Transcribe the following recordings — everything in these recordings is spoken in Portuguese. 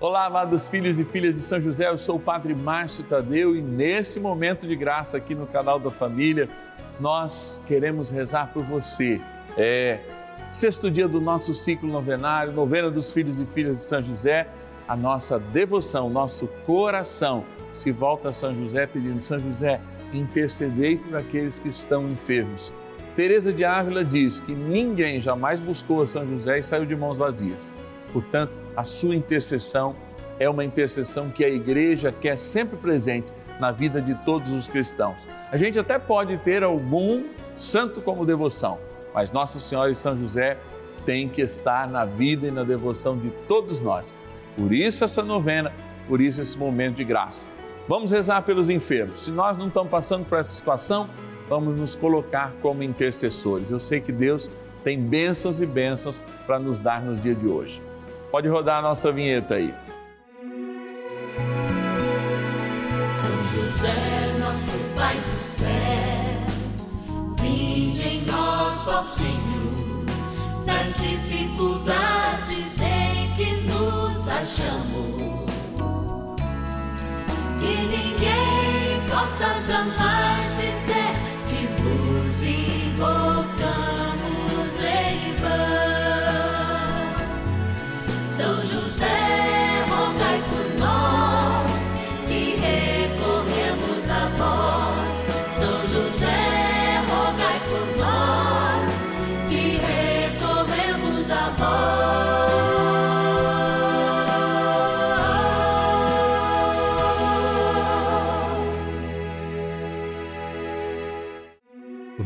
Olá, amados filhos e filhas de São José, eu sou o Padre Márcio Tadeu e nesse momento de graça aqui no canal da Família, nós queremos rezar por você. É sexto dia do nosso ciclo novenário, novena dos filhos e filhas de São José, a nossa devoção, nosso coração se volta a São José pedindo: São José, intercedei por aqueles que estão enfermos. Teresa de Ávila diz que ninguém jamais buscou a São José e saiu de mãos vazias. Portanto, a sua intercessão é uma intercessão que a igreja quer sempre presente na vida de todos os cristãos. A gente até pode ter algum santo como devoção, mas Nossa Senhora e São José têm que estar na vida e na devoção de todos nós. Por isso essa novena, por isso esse momento de graça. Vamos rezar pelos enfermos. Se nós não estamos passando por essa situação, vamos nos colocar como intercessores. Eu sei que Deus tem bênçãos e bênçãos para nos dar no dia de hoje. Pode rodar a nossa vinheta aí. São José, nosso Pai do céu, vinde em nós, ó Senhor, nas dificuldades em que nos achamos. Que ninguém possa jamais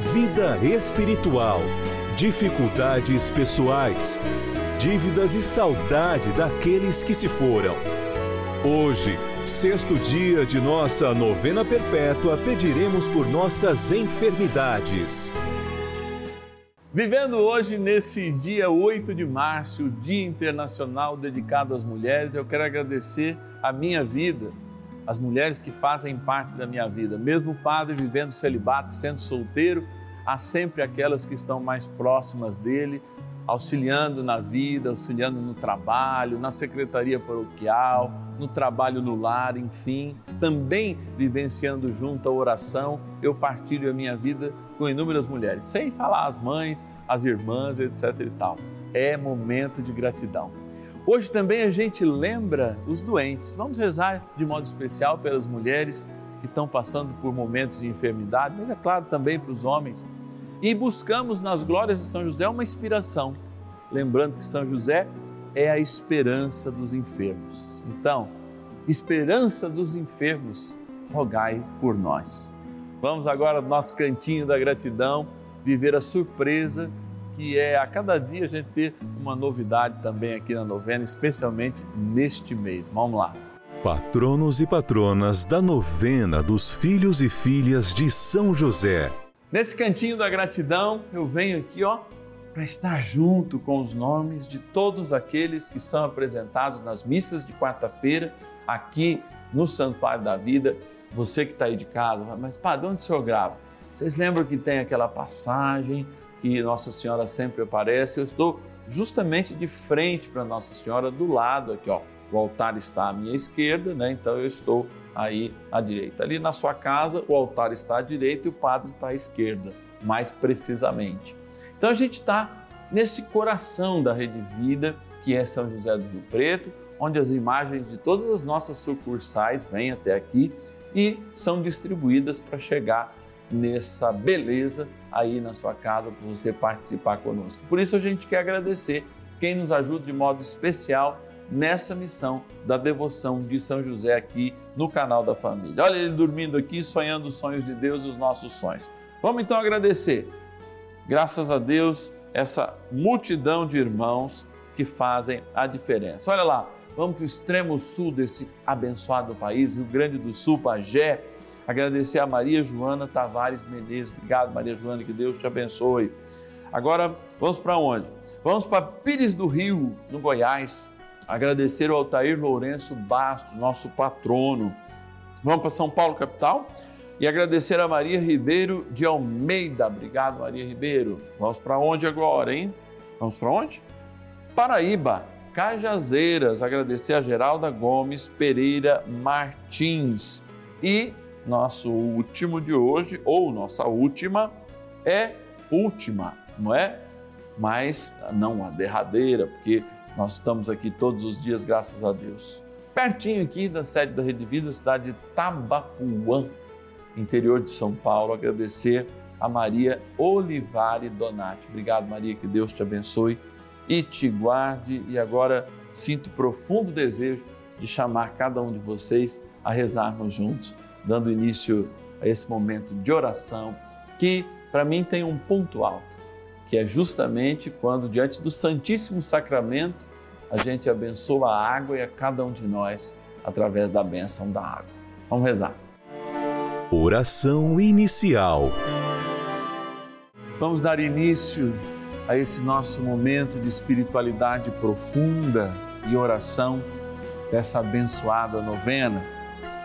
vida espiritual, dificuldades pessoais, dívidas e saudade daqueles que se foram. Hoje, sexto dia de nossa novena perpétua, pediremos por nossas enfermidades. Vivendo hoje, nesse dia 8 de março, Dia Internacional dedicado às mulheres, eu quero agradecer a minha vida, as mulheres que fazem parte da minha vida. Mesmo o padre vivendo celibato, sendo solteiro, há sempre aquelas que estão mais próximas dele, auxiliando na vida, auxiliando no trabalho, na secretaria paroquial, no trabalho no lar, enfim, também vivenciando junto a oração, eu partilho a minha vida com inúmeras mulheres, sem falar as mães, as irmãs, etc e tal. É momento de gratidão. Hoje também a gente lembra os doentes. Vamos rezar de modo especial pelas mulheres que estão passando por momentos de enfermidade, mas é claro também para os homens e buscamos nas glórias de São José uma inspiração, lembrando que São José é a esperança dos enfermos. Então, esperança dos enfermos, rogai por nós. Vamos agora no nosso cantinho da gratidão, viver a surpresa que é a cada dia a gente ter uma novidade também aqui na novena, especialmente neste mês. Vamos lá. Patronos e patronas da novena dos filhos e filhas de São José. Nesse cantinho da gratidão, eu venho aqui, ó, para estar junto com os nomes de todos aqueles que são apresentados nas missas de quarta-feira aqui no Santuário da Vida. Você que está aí de casa, mas pá, de onde o senhor grava? Vocês lembram que tem aquela passagem que Nossa Senhora sempre aparece? Eu estou justamente de frente para Nossa Senhora, do lado aqui, ó. O altar está à minha esquerda, né? Então eu estou aí à direita. Ali na sua casa, o altar está à direita e o padre está à esquerda, mais precisamente. Então a gente está nesse coração da Rede Vida, que é São José do Rio Preto, onde as imagens de todas as nossas sucursais vêm até aqui e são distribuídas para chegar nessa beleza aí na sua casa para você participar conosco. Por isso a gente quer agradecer quem nos ajuda de modo especial nessa missão da devoção de São José aqui no canal da família. Olha ele dormindo aqui, sonhando os sonhos de Deus e os nossos sonhos. Vamos então agradecer. Graças a Deus, essa multidão de irmãos que fazem a diferença. Olha lá, Vamos para o extremo sul desse abençoado país, Rio Grande do Sul, Pagé. Agradecer a Maria Joana Tavares Menezes. Obrigado, Maria Joana, que Deus te abençoe. Agora, vamos para onde? Vamos para Pires do Rio, no Goiás. Agradecer ao Altair Lourenço Bastos, nosso patrono. Vamos para São Paulo, capital? E agradecer a Maria Ribeiro de Almeida. Obrigado, Maria Ribeiro. Vamos para onde agora, hein? Vamos para onde? Paraíba, Cajazeiras. Agradecer a Geralda Gomes Pereira Martins. E nosso último de hoje, ou nossa última, é última, não é? Mas não a derradeira, porque nós estamos aqui todos os dias, graças a Deus. Pertinho aqui da sede da Rede Vida, cidade de Tabapuã, interior de São Paulo. Agradecer a Maria Olivare Donati. Obrigado, Maria, que Deus te abençoe e te guarde. E agora sinto profundo desejo de chamar cada um de vocês a rezarmos juntos, dando início a esse momento de oração que para mim tem um ponto alto, que é justamente quando diante do Santíssimo Sacramento a gente abençoa a água e a cada um de nós através da bênção da água. Vamos rezar. Oração inicial. Vamos dar início a esse nosso momento de espiritualidade profunda e oração dessa abençoada novena,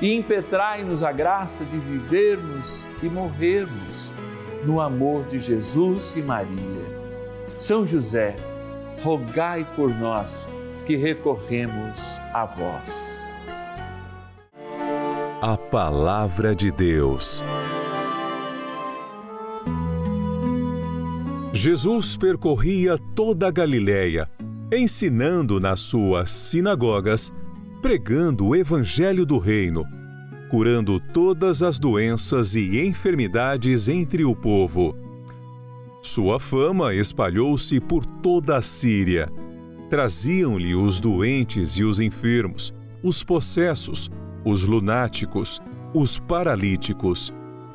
e impetrai-nos a graça de vivermos e morrermos no amor de Jesus e Maria são José, rogai por nós que recorremos a vós. A Palavra de Deus. Jesus percorria toda a Galiléia, ensinando nas suas sinagogas, pregando o Evangelho do Reino, curando todas as doenças e enfermidades entre o povo sua fama espalhou-se por toda a Síria. Traziam-lhe os doentes e os enfermos, os possessos, os lunáticos, os paralíticos,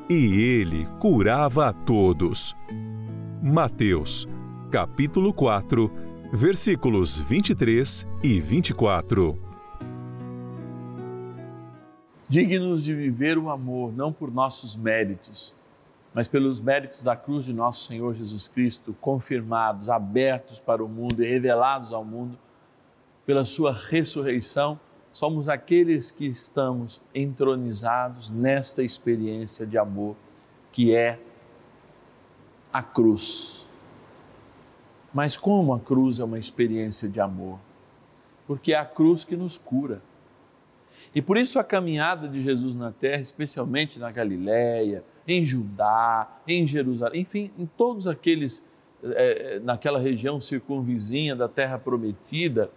e ele curava a todos. Mateus, capítulo 4, versículos 23 e 24. Dignos de viver o amor, não por nossos méritos mas pelos méritos da cruz de nosso Senhor Jesus Cristo, confirmados, abertos para o mundo e revelados ao mundo, pela Sua ressurreição, somos aqueles que estamos entronizados nesta experiência de amor que é a cruz. Mas como a cruz é uma experiência de amor? Porque é a cruz que nos cura. E por isso a caminhada de Jesus na terra, especialmente na Galiléia, em Judá, em Jerusalém, enfim, em todos aqueles, é, naquela região circunvizinha da terra prometida,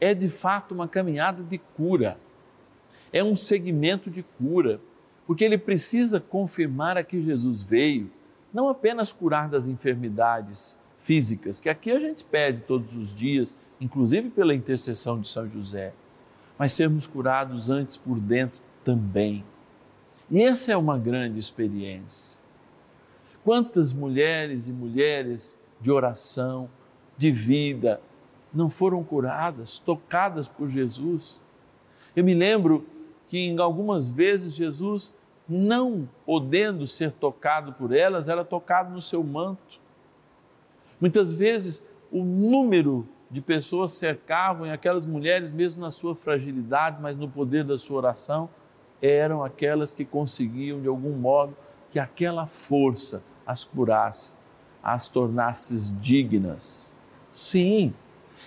é de fato uma caminhada de cura, é um segmento de cura, porque ele precisa confirmar a que Jesus veio, não apenas curar das enfermidades físicas, que aqui a gente pede todos os dias, inclusive pela intercessão de São José, mas sermos curados antes por dentro também. E essa é uma grande experiência. Quantas mulheres e mulheres de oração, de vida, não foram curadas, tocadas por Jesus? Eu me lembro que em algumas vezes Jesus, não podendo ser tocado por elas, era tocado no seu manto. Muitas vezes o número de pessoas cercavam e aquelas mulheres, mesmo na sua fragilidade, mas no poder da sua oração, eram aquelas que conseguiam de algum modo que aquela força as curasse, as tornasse dignas. Sim,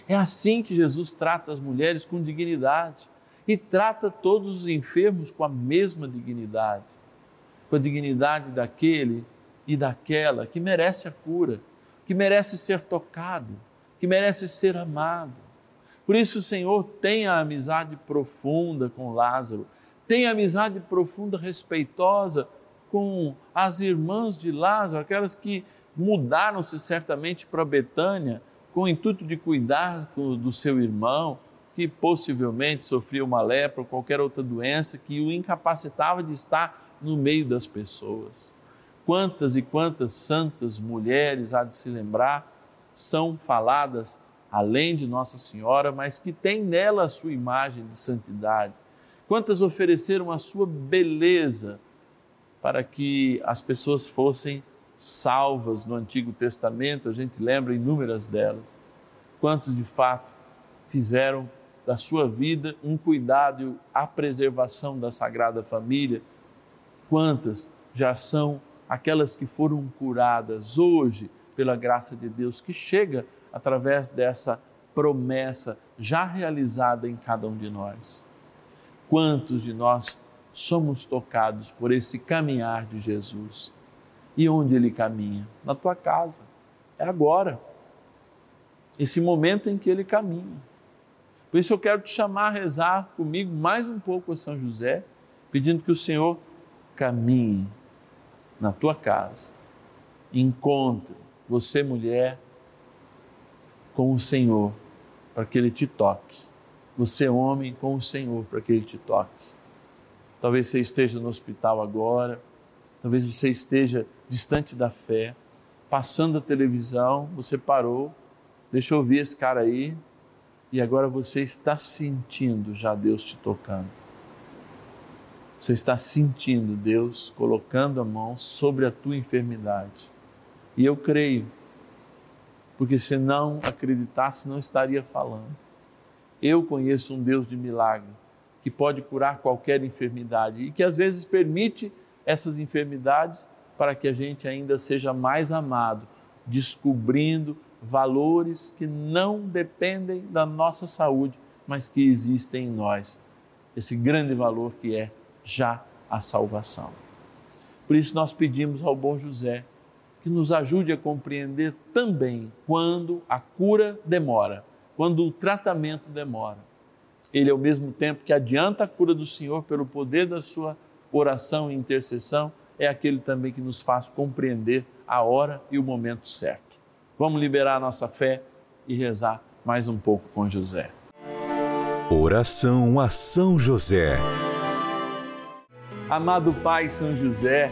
é assim que Jesus trata as mulheres com dignidade e trata todos os enfermos com a mesma dignidade, com a dignidade daquele e daquela que merece a cura, que merece ser tocado, que merece ser amado. Por isso o Senhor tem a amizade profunda com Lázaro, tem a amizade profunda, respeitosa com as irmãs de Lázaro, aquelas que mudaram-se certamente para Betânia com o intuito de cuidar do seu irmão, que possivelmente sofria uma lepra ou qualquer outra doença que o incapacitava de estar no meio das pessoas. Quantas e quantas santas mulheres há de se lembrar são faladas além de Nossa Senhora, mas que tem nela a sua imagem de santidade. Quantas ofereceram a sua beleza para que as pessoas fossem salvas no Antigo Testamento, a gente lembra inúmeras delas. Quantos de fato fizeram da sua vida um cuidado a preservação da Sagrada Família? Quantas já são aquelas que foram curadas hoje pela graça de Deus que chega através dessa promessa já realizada em cada um de nós? Quantos de nós somos tocados por esse caminhar de Jesus? E onde ele caminha? Na tua casa. É agora. Esse momento em que ele caminha. Por isso eu quero te chamar a rezar comigo mais um pouco a São José, pedindo que o Senhor caminhe na tua casa. Encontre você, mulher, com o Senhor, para que Ele te toque. Você, homem, com o Senhor, para que Ele te toque. Talvez você esteja no hospital agora, talvez você esteja distante da fé, passando a televisão, você parou, deixa eu ouvir esse cara aí, e agora você está sentindo já Deus te tocando. Você está sentindo Deus colocando a mão sobre a tua enfermidade. E eu creio, porque se não acreditasse, não estaria falando. Eu conheço um Deus de milagre que pode curar qualquer enfermidade e que às vezes permite essas enfermidades para que a gente ainda seja mais amado, descobrindo valores que não dependem da nossa saúde, mas que existem em nós. Esse grande valor que é já a salvação. Por isso nós pedimos ao bom José que nos ajude a compreender também quando a cura demora, quando o tratamento demora. Ele, ao mesmo tempo que adianta a cura do Senhor pelo poder da sua oração e intercessão, é aquele também que nos faz compreender a hora e o momento certo. Vamos liberar a nossa fé e rezar mais um pouco com José. Oração a São José. Amado Pai São José,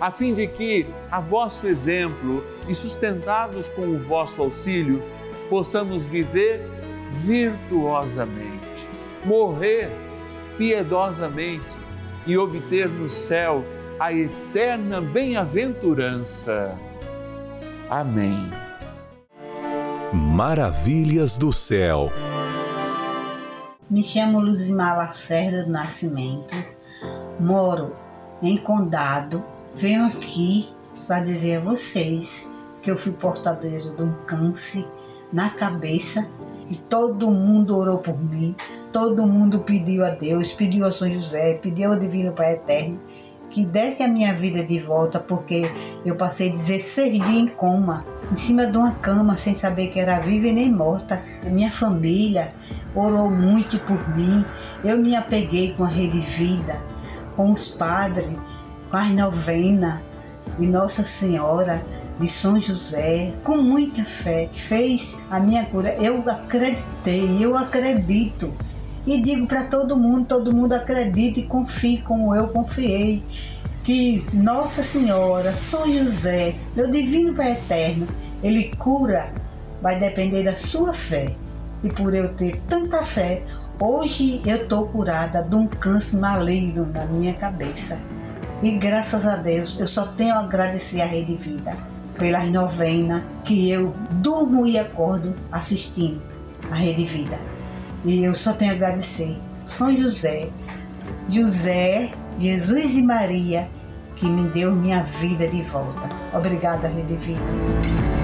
a fim de que, a vosso exemplo e sustentados com o vosso auxílio, possamos viver virtuosamente, morrer piedosamente e obter no céu a eterna bem-aventurança. Amém. Maravilhas do céu. Me chamo Luzimar Lacerda do Nascimento, moro em Condado. Venho aqui para dizer a vocês que eu fui portadeiro de um câncer na cabeça e todo mundo orou por mim, todo mundo pediu a Deus, pediu a São José, pediu ao Divino Pai Eterno que desse a minha vida de volta, porque eu passei 16 dias em coma, em cima de uma cama, sem saber que era viva e nem morta. Minha família orou muito por mim, eu me apeguei com a Rede Vida, com os padres, com as novenas de Nossa Senhora de São José, com muita fé, fez a minha cura. Eu acreditei, eu acredito e digo para todo mundo, todo mundo acredite e confie como eu confiei, que Nossa Senhora, São José, meu divino Pai eterno, ele cura, vai depender da sua fé. E por eu ter tanta fé, hoje eu estou curada de um câncer maligno na minha cabeça. E graças a Deus, eu só tenho a agradecer a Rede Vida pelas novenas que eu durmo e acordo assistindo a Rede Vida. E eu só tenho a agradecer. São José, José, Jesus e Maria, que me deu minha vida de volta. Obrigada, Rede Vida.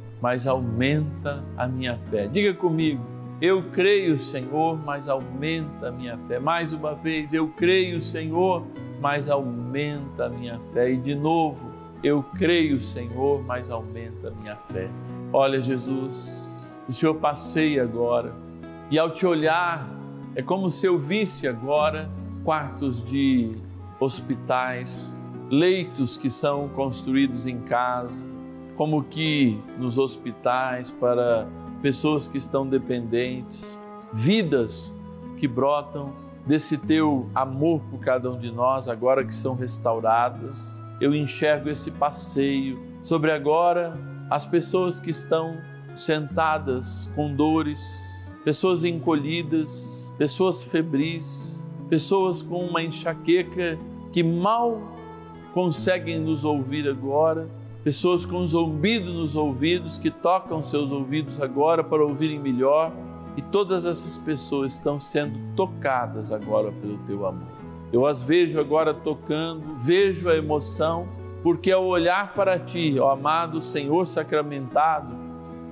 mas aumenta a minha fé. Diga comigo. Eu creio, Senhor, mas aumenta a minha fé. Mais uma vez, eu creio, Senhor, mas aumenta a minha fé. E de novo, eu creio, Senhor, mas aumenta a minha fé. Olha, Jesus, o Senhor passeia agora e ao te olhar, é como se eu visse agora quartos de hospitais, leitos que são construídos em casa, como que nos hospitais para pessoas que estão dependentes, vidas que brotam desse teu amor por cada um de nós, agora que são restauradas. Eu enxergo esse passeio sobre agora as pessoas que estão sentadas com dores, pessoas encolhidas, pessoas febris, pessoas com uma enxaqueca que mal conseguem nos ouvir agora pessoas com zumbido nos ouvidos que tocam seus ouvidos agora para ouvirem melhor e todas essas pessoas estão sendo tocadas agora pelo teu amor. Eu as vejo agora tocando, vejo a emoção, porque ao olhar para ti, ó amado Senhor sacramentado,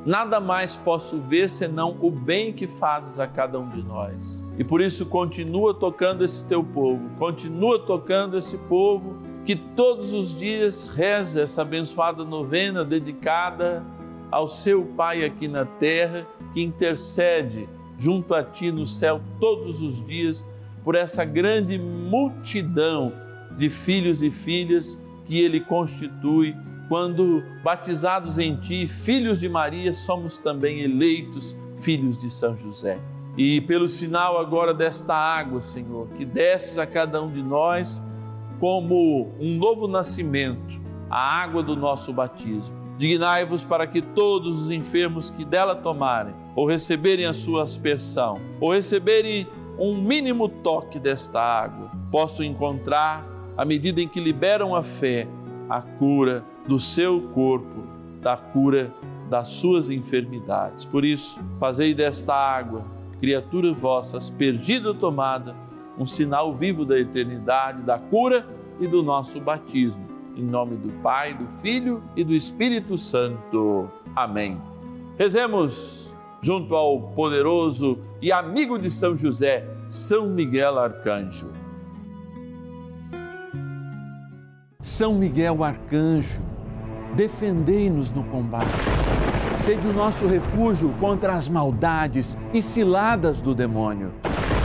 nada mais posso ver senão o bem que fazes a cada um de nós. E por isso continua tocando esse teu povo, continua tocando esse povo que todos os dias reza essa abençoada novena dedicada ao seu Pai aqui na terra, que intercede junto a ti no céu todos os dias por essa grande multidão de filhos e filhas que ele constitui quando batizados em ti, filhos de Maria, somos também eleitos filhos de São José. E pelo sinal agora desta água, Senhor, que desces a cada um de nós como um novo nascimento, a água do nosso batismo. Dignai-vos para que todos os enfermos que dela tomarem, ou receberem a sua aspersão, ou receberem um mínimo toque desta água, possam encontrar, à medida em que liberam a fé, a cura do seu corpo, da cura das suas enfermidades. Por isso, fazei desta água, criatura vossas, perdida ou tomada, um sinal vivo da eternidade, da cura e do nosso batismo. Em nome do Pai, do Filho e do Espírito Santo. Amém. Rezemos junto ao poderoso e amigo de São José, São Miguel Arcanjo. São Miguel Arcanjo, defendei-nos no combate. Sede o nosso refúgio contra as maldades e ciladas do demônio.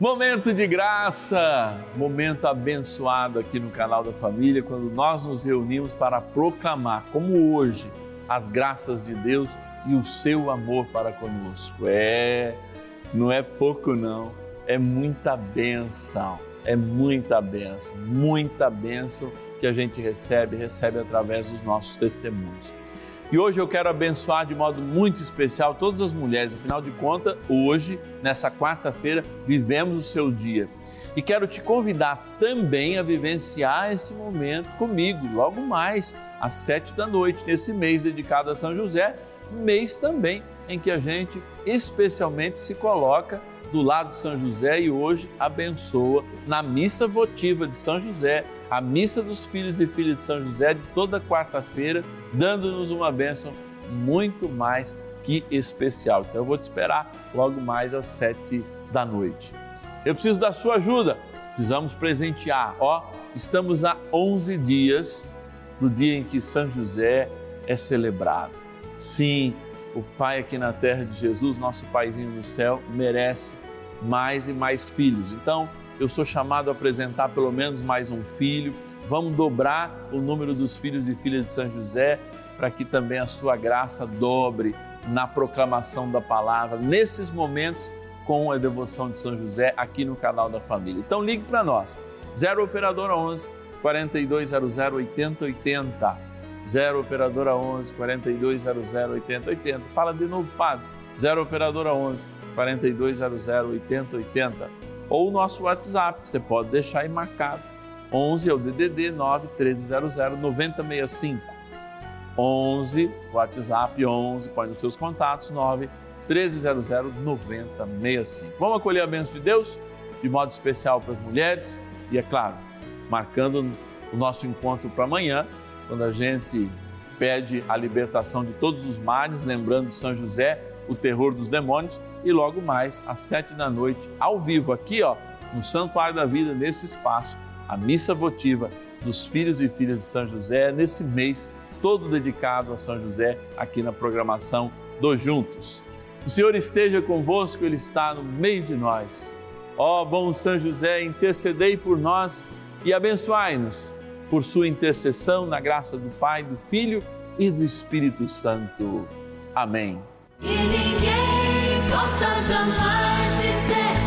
Momento de graça, momento abençoado aqui no canal da família, quando nós nos reunimos para proclamar, como hoje, as graças de Deus e o seu amor para conosco. É, não é pouco não, é muita benção, é muita benção, muita benção que a gente recebe, recebe através dos nossos testemunhos. E hoje eu quero abençoar de modo muito especial todas as mulheres, afinal de contas, hoje, nessa quarta-feira, vivemos o seu dia. E quero te convidar também a vivenciar esse momento comigo, logo mais, às sete da noite, nesse mês dedicado a São José, mês também em que a gente especialmente se coloca do lado de São José e hoje abençoa na missa votiva de São José, a missa dos filhos e filhas de São José de toda quarta-feira dando-nos uma bênção muito mais que especial. Então eu vou te esperar logo mais às sete da noite. Eu preciso da sua ajuda, precisamos presentear. Ó, estamos a 11 dias do dia em que São José é celebrado. Sim, o Pai aqui na terra de Jesus, nosso Paizinho no céu, merece mais e mais filhos. Então, eu sou chamado a apresentar pelo menos mais um filho Vamos dobrar o número dos filhos e filhas de São José para que também a sua graça dobre na proclamação da palavra nesses momentos com a devoção de São José aqui no canal da família. Então ligue para nós. 0 operadora 11 4200 8080. 0 operadora 11 4200 8080. Fala de novo, Padre. 0 operadora 11 4200 8080. Ou o nosso WhatsApp, que você pode deixar aí marcado 11 é o DDD 9 1300 9065. 11, WhatsApp 11, põe nos seus contatos 9 1300 9065. Vamos acolher a bênção de Deus de modo especial para as mulheres e, é claro, marcando o nosso encontro para amanhã, quando a gente pede a libertação de todos os males, lembrando de São José, o terror dos demônios, e logo mais às sete da noite, ao vivo, aqui ó, no Santuário da Vida, nesse espaço a missa votiva dos filhos e filhas de São José nesse mês todo dedicado a São José aqui na programação do Juntos. O Senhor esteja convosco, Ele está no meio de nós. Ó bom São José, intercedei por nós e abençoai-nos por sua intercessão na graça do Pai, do Filho e do Espírito Santo. Amém. E ninguém possa jamais dizer.